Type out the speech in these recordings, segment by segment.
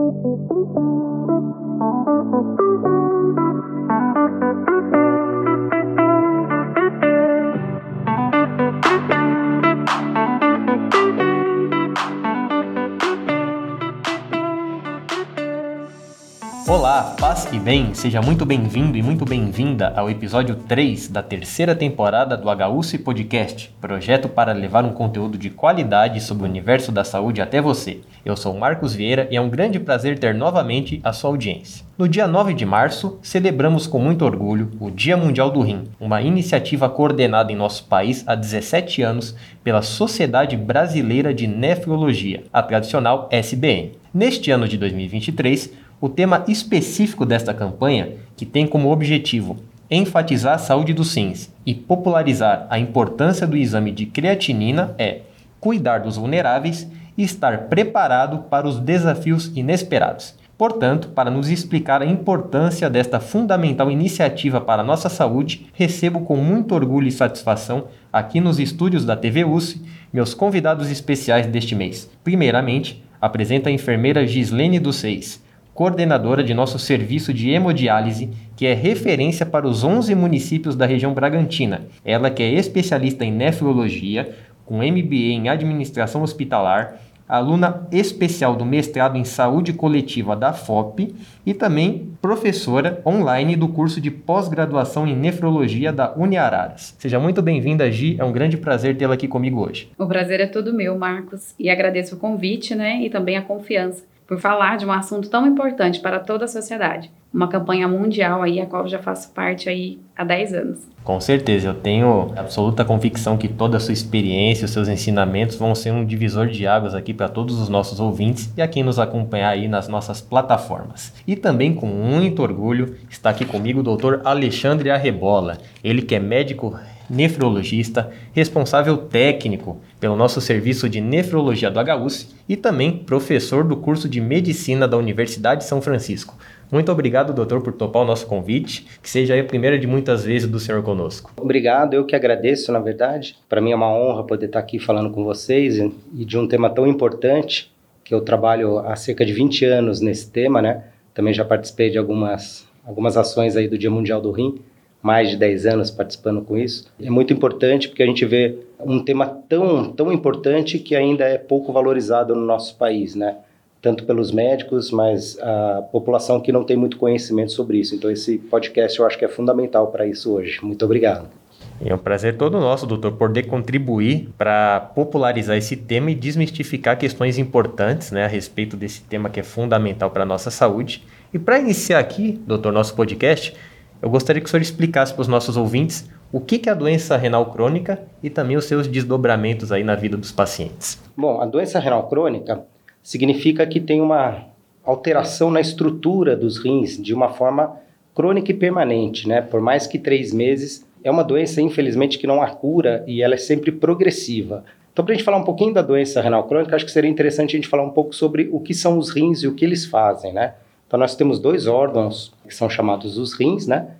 Thank you. Olá, paz e bem, seja muito bem-vindo e muito bem-vinda ao episódio 3 da terceira temporada do HUC Podcast, projeto para levar um conteúdo de qualidade sobre o universo da saúde até você. Eu sou Marcos Vieira e é um grande prazer ter novamente a sua audiência. No dia 9 de março, celebramos com muito orgulho o Dia Mundial do Rim, uma iniciativa coordenada em nosso país há 17 anos pela Sociedade Brasileira de Nefrologia, a tradicional SBN. Neste ano de 2023, o tema específico desta campanha, que tem como objetivo enfatizar a saúde dos rins e popularizar a importância do exame de creatinina, é cuidar dos vulneráveis e estar preparado para os desafios inesperados. Portanto, para nos explicar a importância desta fundamental iniciativa para a nossa saúde, recebo com muito orgulho e satisfação aqui nos estúdios da TV USP meus convidados especiais deste mês. Primeiramente, apresenta a enfermeira Gislene dos Seis, coordenadora de nosso serviço de hemodiálise, que é referência para os 11 municípios da região Bragantina. Ela que é especialista em nefrologia, com MBA em administração hospitalar, aluna especial do mestrado em saúde coletiva da FOP e também professora online do curso de pós-graduação em nefrologia da Uniararas. Seja muito bem-vinda, Gi. É um grande prazer tê-la aqui comigo hoje. O prazer é todo meu, Marcos, e agradeço o convite, né, e também a confiança por falar de um assunto tão importante para toda a sociedade. Uma campanha mundial aí, a qual eu já faço parte aí há 10 anos. Com certeza, eu tenho absoluta convicção que toda a sua experiência, os seus ensinamentos vão ser um divisor de águas aqui para todos os nossos ouvintes e a quem nos acompanhar aí nas nossas plataformas. E também com muito orgulho está aqui comigo o Dr. Alexandre Arrebola, ele que é médico nefrologista, responsável técnico pelo nosso serviço de nefrologia do HUS e também professor do curso de medicina da Universidade de São Francisco. Muito obrigado, doutor, por topar o nosso convite. Que seja a primeira de muitas vezes do senhor conosco. Obrigado, eu que agradeço, na verdade. Para mim é uma honra poder estar aqui falando com vocês e de um tema tão importante, que eu trabalho há cerca de 20 anos nesse tema, né? Também já participei de algumas, algumas ações aí do Dia Mundial do Rim mais de 10 anos participando com isso. É muito importante porque a gente vê um tema tão, tão importante que ainda é pouco valorizado no nosso país, né? Tanto pelos médicos, mas a população que não tem muito conhecimento sobre isso. Então, esse podcast eu acho que é fundamental para isso hoje. Muito obrigado. É um prazer todo nosso, doutor, poder contribuir para popularizar esse tema e desmistificar questões importantes né, a respeito desse tema que é fundamental para a nossa saúde. E para iniciar aqui, doutor, nosso podcast, eu gostaria que o senhor explicasse para os nossos ouvintes o que é a doença renal crônica e também os seus desdobramentos aí na vida dos pacientes. Bom, a doença renal crônica significa que tem uma alteração na estrutura dos rins de uma forma crônica e permanente, né? Por mais que três meses, é uma doença, infelizmente, que não há cura e ela é sempre progressiva. Então, para a gente falar um pouquinho da doença renal crônica, acho que seria interessante a gente falar um pouco sobre o que são os rins e o que eles fazem, né? Então nós temos dois órgãos que são chamados os rins, né?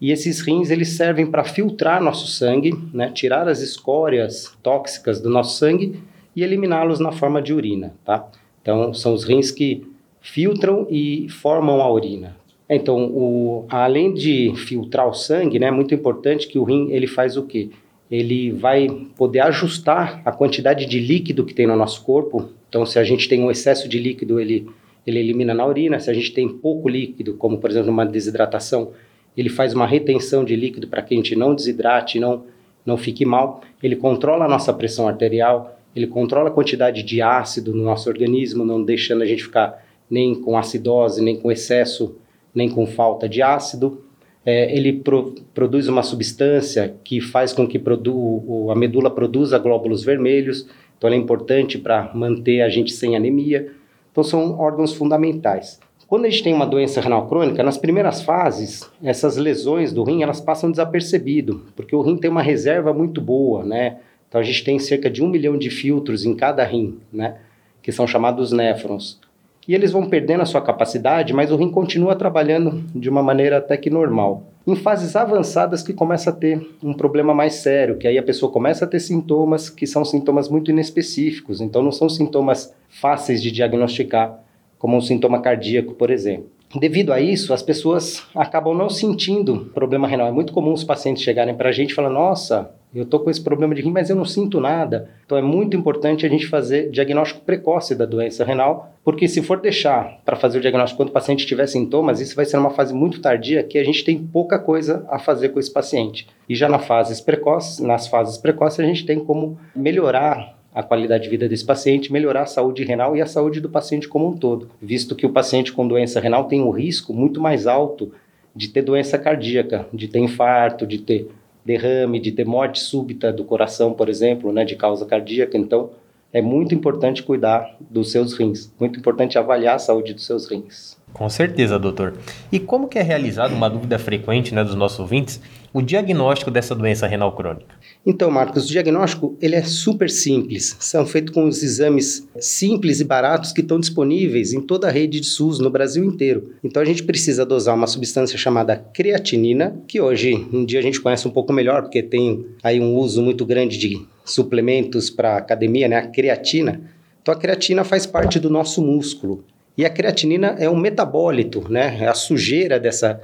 E esses rins eles servem para filtrar nosso sangue, né? Tirar as escórias tóxicas do nosso sangue e eliminá-los na forma de urina, tá? Então são os rins que filtram e formam a urina. Então, o, além de filtrar o sangue, né, é muito importante que o rim ele faz o quê? Ele vai poder ajustar a quantidade de líquido que tem no nosso corpo. Então, se a gente tem um excesso de líquido, ele ele elimina na urina. Se a gente tem pouco líquido, como por exemplo uma desidratação, ele faz uma retenção de líquido para que a gente não desidrate, não não fique mal. Ele controla a nossa pressão arterial, ele controla a quantidade de ácido no nosso organismo, não deixando a gente ficar nem com acidose, nem com excesso, nem com falta de ácido. É, ele pro, produz uma substância que faz com que produ, a medula produza glóbulos vermelhos, então é importante para manter a gente sem anemia. Então, são órgãos fundamentais. Quando a gente tem uma doença renal crônica, nas primeiras fases, essas lesões do rim, elas passam desapercebido, porque o rim tem uma reserva muito boa, né? Então, a gente tem cerca de um milhão de filtros em cada rim, né? Que são chamados néfrons. E eles vão perdendo a sua capacidade, mas o rim continua trabalhando de uma maneira até que normal. Em fases avançadas que começa a ter um problema mais sério, que aí a pessoa começa a ter sintomas que são sintomas muito inespecíficos, então não são sintomas fáceis de diagnosticar. como um sintoma cardíaco, por exemplo. Devido a isso, as pessoas acabam não sentindo problema renal. É muito comum os pacientes chegarem para a gente e falar: Nossa, eu estou com esse problema de rim, mas eu não sinto nada. Então é muito importante a gente fazer diagnóstico precoce da doença renal, porque se for deixar para fazer o diagnóstico quando o paciente tiver sintomas, isso vai ser uma fase muito tardia que a gente tem pouca coisa a fazer com esse paciente. E já nas fases precoces, nas fases precoces a gente tem como melhorar a qualidade de vida desse paciente, melhorar a saúde renal e a saúde do paciente como um todo, visto que o paciente com doença renal tem um risco muito mais alto de ter doença cardíaca, de ter infarto, de ter derrame, de ter morte súbita do coração, por exemplo, né, de causa cardíaca. Então, é muito importante cuidar dos seus rins, muito importante avaliar a saúde dos seus rins. Com certeza, doutor. E como que é realizado, uma dúvida frequente né, dos nossos ouvintes, o diagnóstico dessa doença renal crônica? Então, Marcos, o diagnóstico ele é super simples. São feitos com os exames simples e baratos que estão disponíveis em toda a rede de SUS no Brasil inteiro. Então, a gente precisa dosar uma substância chamada creatinina, que hoje em dia a gente conhece um pouco melhor, porque tem aí um uso muito grande de suplementos para academia, né? A creatina. Então, a creatina faz parte do nosso músculo. E a creatinina é um metabólito, né? É a sujeira dessa,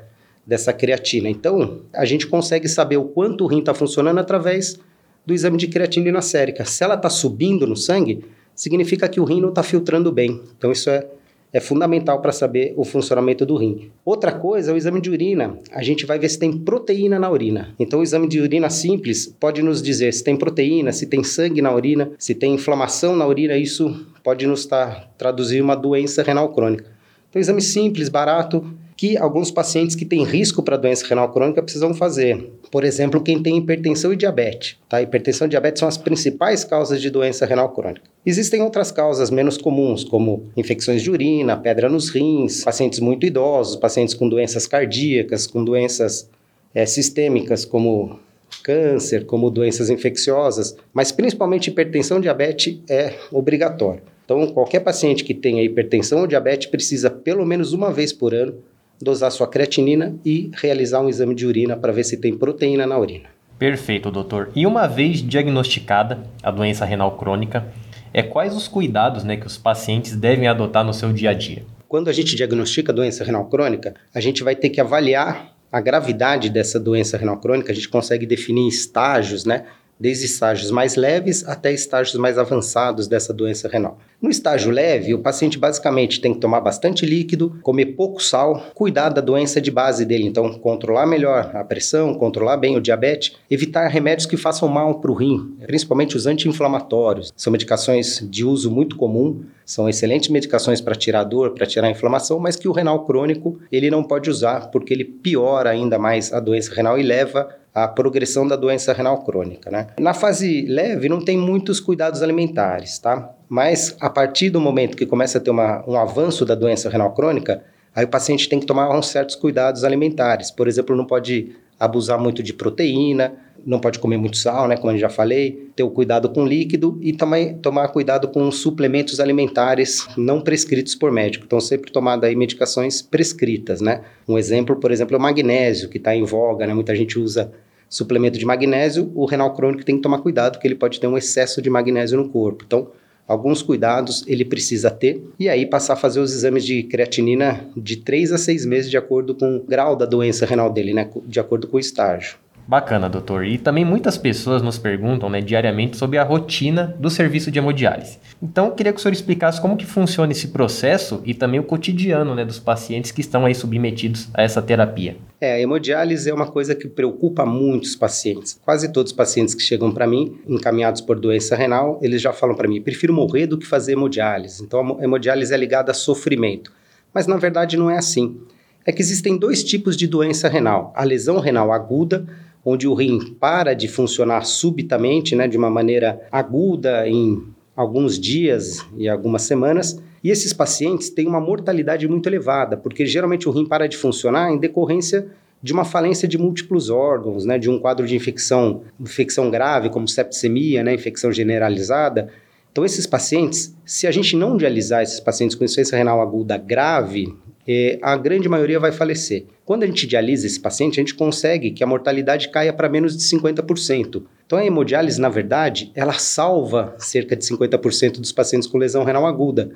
dessa creatina. Então, a gente consegue saber o quanto o rim está funcionando através do exame de creatinina sérica. Se ela está subindo no sangue, significa que o rim não está filtrando bem. Então, isso é é fundamental para saber o funcionamento do rim. Outra coisa é o exame de urina. A gente vai ver se tem proteína na urina. Então, o exame de urina simples pode nos dizer se tem proteína, se tem sangue na urina, se tem inflamação na urina. Isso pode nos tá, traduzir uma doença renal crônica. Então, exame simples, barato, que alguns pacientes que têm risco para doença renal crônica precisam fazer. Por exemplo, quem tem hipertensão e diabetes. Tá? Hipertensão e diabetes são as principais causas de doença renal crônica. Existem outras causas menos comuns, como infecções de urina, pedra nos rins, pacientes muito idosos, pacientes com doenças cardíacas, com doenças é, sistêmicas, como câncer, como doenças infecciosas, mas principalmente hipertensão e diabetes é obrigatório. Então, qualquer paciente que tenha hipertensão ou diabetes precisa, pelo menos uma vez por ano, dosar sua creatinina e realizar um exame de urina para ver se tem proteína na urina. Perfeito, doutor. E uma vez diagnosticada a doença renal crônica, é quais os cuidados né, que os pacientes devem adotar no seu dia a dia? Quando a gente diagnostica a doença renal crônica, a gente vai ter que avaliar a gravidade dessa doença renal crônica, a gente consegue definir estágios, né? Desde estágios mais leves até estágios mais avançados dessa doença renal. No estágio leve, o paciente basicamente tem que tomar bastante líquido, comer pouco sal, cuidar da doença de base dele, então controlar melhor a pressão, controlar bem o diabetes, evitar remédios que façam mal para o rim, principalmente os anti-inflamatórios. São medicações de uso muito comum, são excelentes medicações para tirar dor, para tirar inflamação, mas que o renal crônico ele não pode usar porque ele piora ainda mais a doença renal e leva a progressão da doença renal crônica, né? Na fase leve não tem muitos cuidados alimentares, tá? Mas a partir do momento que começa a ter uma, um avanço da doença renal crônica, aí o paciente tem que tomar uns certos cuidados alimentares. Por exemplo, não pode abusar muito de proteína, não pode comer muito sal, né, como eu já falei, ter o cuidado com líquido e também tomar cuidado com suplementos alimentares não prescritos por médico. Então, sempre tomar daí medicações prescritas, né? Um exemplo, por exemplo, é o magnésio, que está em voga, né? Muita gente usa suplemento de magnésio, o renal crônico tem que tomar cuidado, porque ele pode ter um excesso de magnésio no corpo. Então, alguns cuidados ele precisa ter e aí passar a fazer os exames de creatinina de 3 a 6 meses de acordo com o grau da doença renal dele, né, de acordo com o estágio. Bacana, doutor. E também muitas pessoas nos perguntam né, diariamente sobre a rotina do serviço de hemodiálise. Então, eu queria que o senhor explicasse como que funciona esse processo e também o cotidiano né, dos pacientes que estão aí submetidos a essa terapia. É, a hemodiálise é uma coisa que preocupa muitos pacientes. Quase todos os pacientes que chegam para mim, encaminhados por doença renal, eles já falam para mim, prefiro morrer do que fazer hemodiálise. Então, a hemodiálise é ligada a sofrimento. Mas, na verdade, não é assim. É que existem dois tipos de doença renal. A lesão renal aguda, onde o rim para de funcionar subitamente, né, de uma maneira aguda em alguns dias e algumas semanas. E esses pacientes têm uma mortalidade muito elevada, porque geralmente o rim para de funcionar em decorrência de uma falência de múltiplos órgãos, né, de um quadro de infecção, infecção grave, como septicemia, né, infecção generalizada. Então, esses pacientes, se a gente não dialisar esses pacientes com insuficiência renal aguda grave, é, a grande maioria vai falecer. Quando a gente dialisa esse paciente, a gente consegue que a mortalidade caia para menos de 50%. Então a hemodiálise, na verdade, ela salva cerca de 50% dos pacientes com lesão renal aguda.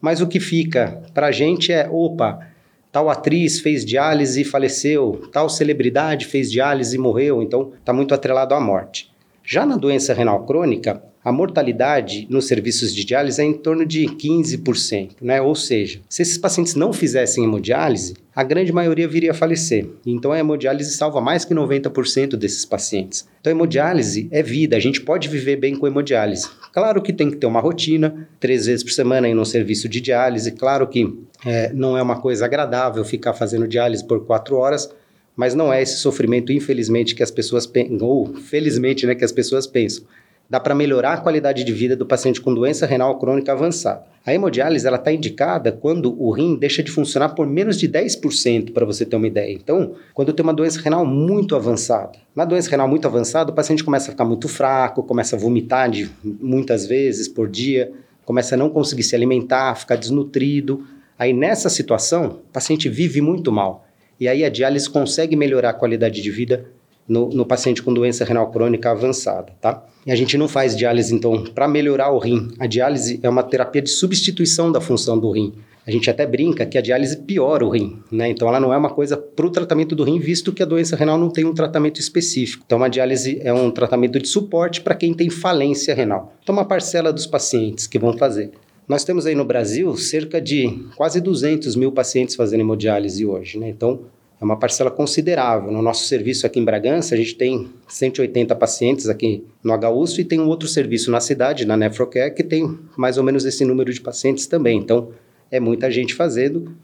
mas o que fica para a gente é: opa, tal atriz fez diálise e faleceu, tal celebridade fez diálise e morreu, então está muito atrelado à morte. Já na doença renal crônica, a mortalidade nos serviços de diálise é em torno de 15%, né? Ou seja, se esses pacientes não fizessem hemodiálise, a grande maioria viria a falecer. Então a hemodiálise salva mais que 90% desses pacientes. Então a hemodiálise é vida, a gente pode viver bem com hemodiálise. Claro que tem que ter uma rotina, três vezes por semana ir no serviço de diálise. Claro que é, não é uma coisa agradável ficar fazendo diálise por quatro horas, mas não é esse sofrimento, infelizmente, que as pessoas pensam, ou felizmente, né, que as pessoas pensam dá para melhorar a qualidade de vida do paciente com doença renal crônica avançada. A hemodiálise ela está indicada quando o rim deixa de funcionar por menos de 10%, para você ter uma ideia. Então, quando tem uma doença renal muito avançada. Na doença renal muito avançada, o paciente começa a ficar muito fraco, começa a vomitar de, muitas vezes por dia, começa a não conseguir se alimentar, ficar desnutrido. Aí, nessa situação, o paciente vive muito mal. E aí, a diálise consegue melhorar a qualidade de vida no, no paciente com doença renal crônica avançada, tá? E a gente não faz diálise, então, para melhorar o rim. A diálise é uma terapia de substituição da função do rim. A gente até brinca que a diálise piora o rim, né? Então ela não é uma coisa para o tratamento do rim, visto que a doença renal não tem um tratamento específico. Então a diálise é um tratamento de suporte para quem tem falência renal. Então uma parcela dos pacientes que vão fazer. Nós temos aí no Brasil cerca de quase 200 mil pacientes fazendo hemodiálise hoje, né? Então é uma parcela considerável. No nosso serviço aqui em Bragança, a gente tem 180 pacientes aqui no HUSF e tem um outro serviço na cidade, na Nefrocare, que tem mais ou menos esse número de pacientes também. Então, é muita gente fazendo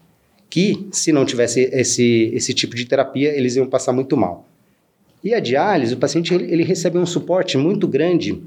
que, se não tivesse esse, esse tipo de terapia, eles iam passar muito mal. E a diálise, o paciente ele, ele recebe um suporte muito grande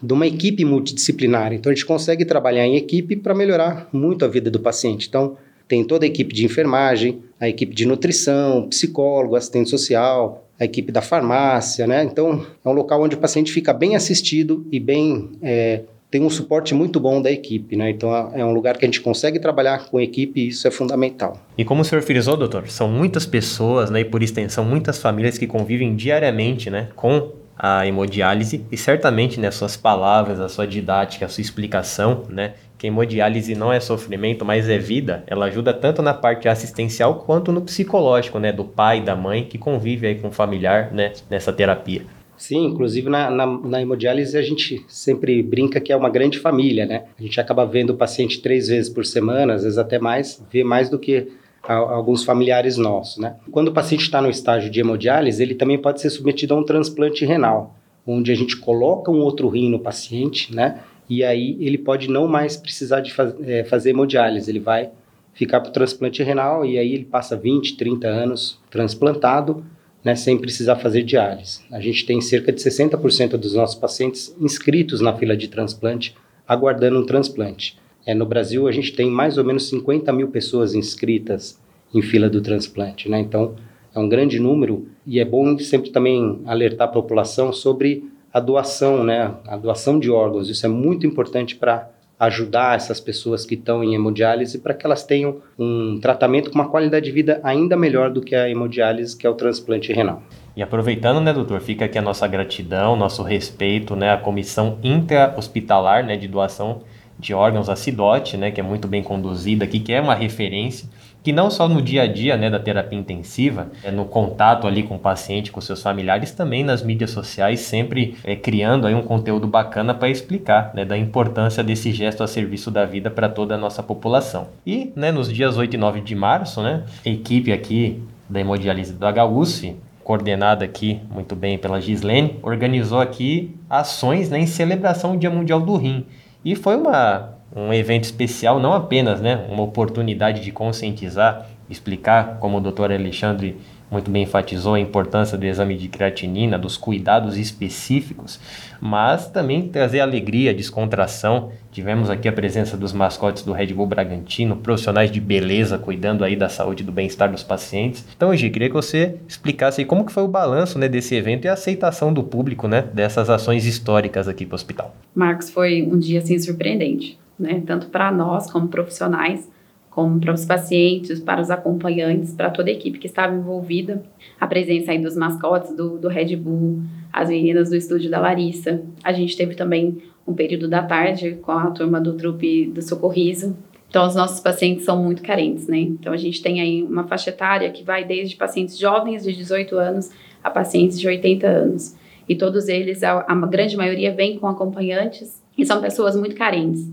de uma equipe multidisciplinar. Então, a gente consegue trabalhar em equipe para melhorar muito a vida do paciente. Então, tem toda a equipe de enfermagem, a equipe de nutrição, psicólogo, assistente social, a equipe da farmácia, né? Então, é um local onde o paciente fica bem assistido e bem é, tem um suporte muito bom da equipe, né? Então é um lugar que a gente consegue trabalhar com equipe e isso é fundamental. E como o senhor frisou, doutor, são muitas pessoas, né, e por extensão muitas famílias que convivem diariamente, né, com a hemodiálise e certamente, né, suas palavras, a sua didática, a sua explicação, né, que hemodiálise não é sofrimento, mas é vida, ela ajuda tanto na parte assistencial quanto no psicológico, né, do pai, da mãe que convive aí com o familiar, né, nessa terapia. Sim, inclusive na, na, na, hemodiálise a gente sempre brinca que é uma grande família, né? A gente acaba vendo o paciente três vezes por semana, às vezes até mais, vê mais do que a, alguns familiares nossos, né? Quando o paciente está no estágio de hemodiálise, ele também pode ser submetido a um transplante renal, onde a gente coloca um outro rim no paciente, né? E aí ele pode não mais precisar de faz, é, fazer hemodiálise, ele vai ficar para o transplante renal e aí ele passa 20, 30 anos transplantado, né, sem precisar fazer diálise. A gente tem cerca de 60% dos nossos pacientes inscritos na fila de transplante, aguardando um transplante. É, no Brasil, a gente tem mais ou menos 50 mil pessoas inscritas em fila do transplante, né? Então, é um grande número e é bom sempre também alertar a população sobre a doação, né? A doação de órgãos. Isso é muito importante para ajudar essas pessoas que estão em hemodiálise para que elas tenham um tratamento com uma qualidade de vida ainda melhor do que a hemodiálise, que é o transplante renal. E aproveitando, né, doutor, fica aqui a nossa gratidão, nosso respeito, né, à comissão intra-hospitalar, né, de doação de órgãos, a CIDOT, né, que é muito bem conduzida aqui, que é uma referência que não só no dia a dia né, da terapia intensiva, é no contato ali com o paciente, com seus familiares, também nas mídias sociais, sempre é, criando aí um conteúdo bacana para explicar né, da importância desse gesto a serviço da vida para toda a nossa população. E né, nos dias 8 e 9 de março, né, a equipe aqui da hemodiálise do HUSF, coordenada aqui muito bem pela Gislene, organizou aqui ações né, em celebração do Dia Mundial do Rim. E foi uma um evento especial, não apenas né, uma oportunidade de conscientizar, explicar, como o doutor Alexandre muito bem enfatizou a importância do exame de creatinina, dos cuidados específicos, mas também trazer alegria, descontração. Tivemos aqui a presença dos mascotes do Red Bull Bragantino, profissionais de beleza cuidando aí da saúde e do bem-estar dos pacientes. Então, Gi, queria que você explicasse como que foi o balanço né, desse evento e a aceitação do público né, dessas ações históricas aqui para o hospital. Marcos, foi um dia assim surpreendente né? Tanto para nós como profissionais, como para os pacientes, para os acompanhantes, para toda a equipe que estava envolvida. A presença aí dos mascotes do, do Red Bull, as meninas do estúdio da Larissa. A gente teve também um período da tarde com a turma do trupe do Socorriso. Então, os nossos pacientes são muito carentes, né? Então, a gente tem aí uma faixa etária que vai desde pacientes jovens de 18 anos a pacientes de 80 anos. E todos eles, a, a grande maioria, vem com acompanhantes e são pessoas muito carentes.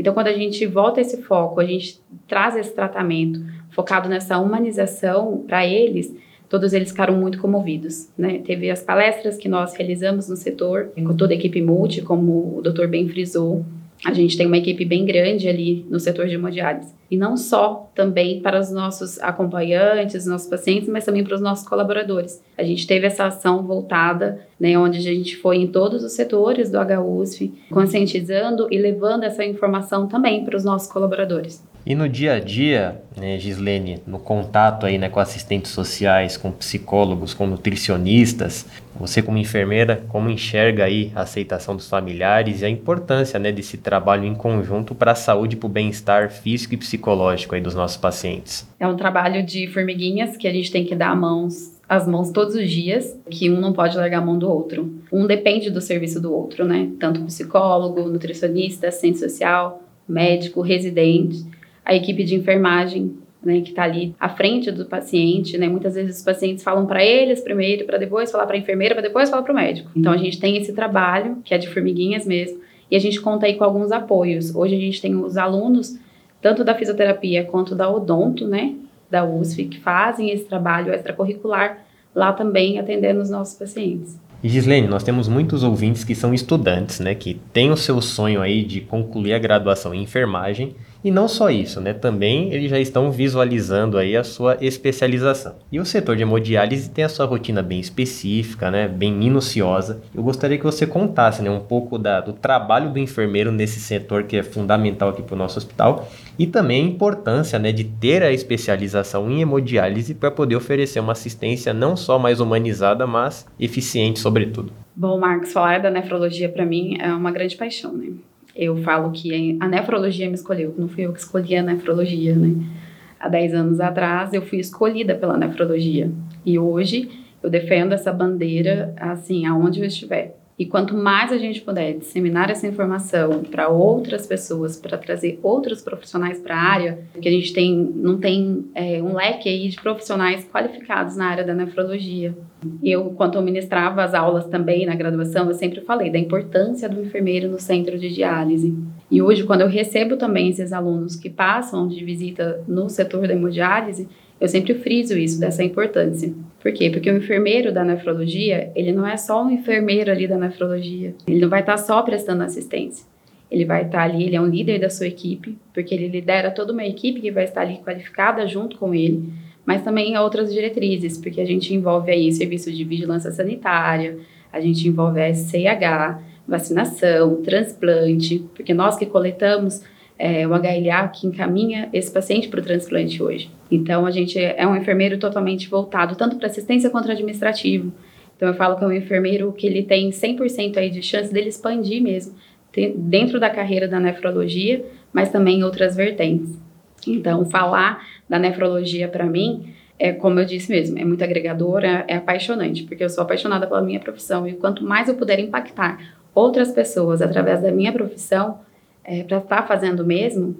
Então, quando a gente volta esse foco, a gente traz esse tratamento focado nessa humanização para eles, todos eles ficaram muito comovidos. Né? Teve as palestras que nós realizamos no setor, com toda a equipe multi, como o Dr. bem frisou, a gente tem uma equipe bem grande ali no setor de hemodiálise. E não só também para os nossos acompanhantes, nossos pacientes, mas também para os nossos colaboradores. A gente teve essa ação voltada, né, onde a gente foi em todos os setores do HUSF, conscientizando e levando essa informação também para os nossos colaboradores. E no dia a dia, né, Gislene, no contato aí, né, com assistentes sociais, com psicólogos, com nutricionistas, você como enfermeira, como enxerga aí a aceitação dos familiares e a importância né, desse trabalho em conjunto para a saúde e para o bem-estar físico e psicológico aí dos nossos pacientes? É um trabalho de formiguinhas que a gente tem que dar mãos as mãos todos os dias, que um não pode largar a mão do outro. Um depende do serviço do outro, né? Tanto psicólogo, nutricionista, assistente social, médico, residente a equipe de enfermagem, né, que está ali à frente do paciente, né? Muitas vezes os pacientes falam para eles primeiro, para depois falar para a enfermeira, para depois falar para o médico. Então a gente tem esse trabalho que é de formiguinhas mesmo, e a gente conta aí com alguns apoios. Hoje a gente tem os alunos tanto da fisioterapia quanto da odonto, né, da USF, que fazem esse trabalho extracurricular lá também atendendo os nossos pacientes. E Gislene, nós temos muitos ouvintes que são estudantes, né, que têm o seu sonho aí de concluir a graduação em enfermagem e não só isso, né? Também eles já estão visualizando aí a sua especialização. E o setor de hemodiálise tem a sua rotina bem específica, né? Bem minuciosa. Eu gostaria que você contasse, né, um pouco da, do trabalho do enfermeiro nesse setor que é fundamental aqui para o nosso hospital e também a importância, né, de ter a especialização em hemodiálise para poder oferecer uma assistência não só mais humanizada, mas eficiente sobretudo. Bom, Marcos, falar da nefrologia para mim é uma grande paixão, né? Eu falo que a nefrologia me escolheu, não fui eu que escolhi a nefrologia, né? Há 10 anos atrás eu fui escolhida pela nefrologia e hoje eu defendo essa bandeira assim, aonde eu estiver. E quanto mais a gente puder disseminar essa informação para outras pessoas, para trazer outros profissionais para a área, que a gente tem, não tem é, um leque aí de profissionais qualificados na área da nefrologia. Eu, quando eu ministrava as aulas também na graduação, eu sempre falei da importância do enfermeiro no centro de diálise. E hoje, quando eu recebo também esses alunos que passam de visita no setor da hemodiálise, eu sempre friso isso, dessa importância. Por quê? Porque o enfermeiro da nefrologia, ele não é só um enfermeiro ali da nefrologia. Ele não vai estar só prestando assistência. Ele vai estar ali, ele é um líder da sua equipe, porque ele lidera toda uma equipe que vai estar ali qualificada junto com ele, mas também outras diretrizes, porque a gente envolve aí serviço de vigilância sanitária, a gente envolve a SCH, vacinação, transplante, porque nós que coletamos é, o HLA que encaminha esse paciente para o transplante hoje. Então, a gente é um enfermeiro totalmente voltado tanto para assistência quanto administrativo. Então, eu falo que é um enfermeiro que ele tem 100% aí de chance dele expandir mesmo dentro da carreira da nefrologia, mas também em outras vertentes. Então, falar da nefrologia para mim é, como eu disse mesmo, é muito agregadora, é apaixonante, porque eu sou apaixonada pela minha profissão e quanto mais eu puder impactar outras pessoas através da minha profissão, é, para estar tá fazendo mesmo,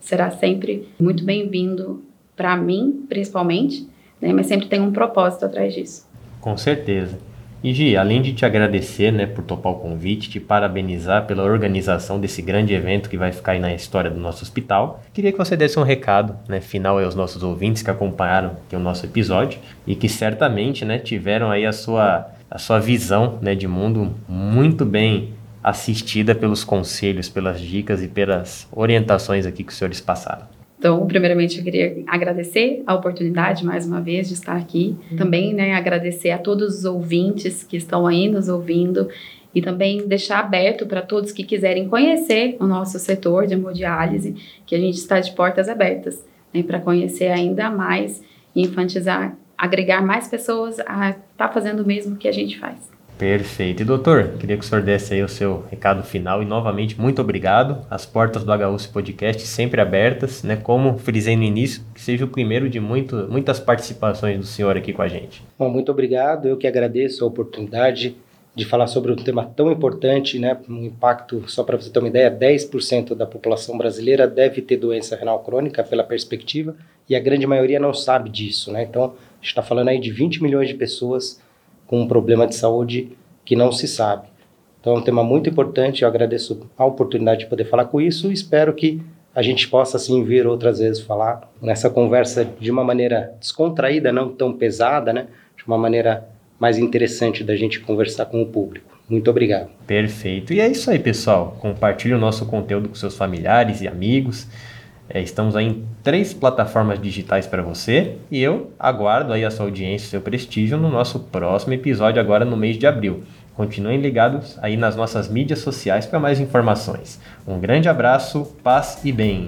será sempre muito bem-vindo para mim, principalmente, né? mas sempre tem um propósito atrás disso. Com certeza. E Gi, além de te agradecer né, por topar o convite, te parabenizar pela organização desse grande evento que vai ficar aí na história do nosso hospital, queria que você desse um recado né, final aos nossos ouvintes que acompanharam o nosso episódio e que certamente né, tiveram aí a sua, a sua visão né, de mundo muito bem assistida pelos conselhos, pelas dicas e pelas orientações aqui que os senhores passaram. Então, primeiramente, eu queria agradecer a oportunidade mais uma vez de estar aqui. Também, né, agradecer a todos os ouvintes que estão aí nos ouvindo e também deixar aberto para todos que quiserem conhecer o nosso setor de hemodiálise, que a gente está de portas abertas, né, para conhecer ainda mais e infantizar, agregar mais pessoas a estar tá fazendo o mesmo que a gente faz. Perfeito. E doutor, queria que o senhor desse aí o seu recado final e novamente muito obrigado. As portas do HUC Podcast sempre abertas, né? Como frisei no início, que seja o primeiro de muito, muitas participações do senhor aqui com a gente. Bom, muito obrigado. Eu que agradeço a oportunidade. de falar sobre um tema tão importante, né? Um impacto, só para você ter uma ideia, 10% da população brasileira deve ter doença renal crônica pela perspectiva, e a grande maioria não sabe disso, né? Então, a gente está falando aí de 20 milhões de pessoas com um problema de saúde que não se sabe. Então, é um tema muito importante, eu agradeço a oportunidade de poder falar com isso e espero que a gente possa, assim, vir outras vezes falar nessa conversa de uma maneira descontraída, não tão pesada, né? De uma maneira mais interessante da gente conversar com o público. Muito obrigado. Perfeito. E é isso aí, pessoal. Compartilhe o nosso conteúdo com seus familiares e amigos. É, estamos aí em três plataformas digitais para você e eu aguardo aí a sua audiência seu prestígio no nosso próximo episódio agora no mês de abril. Continuem ligados aí nas nossas mídias sociais para mais informações. Um grande abraço, paz e bem.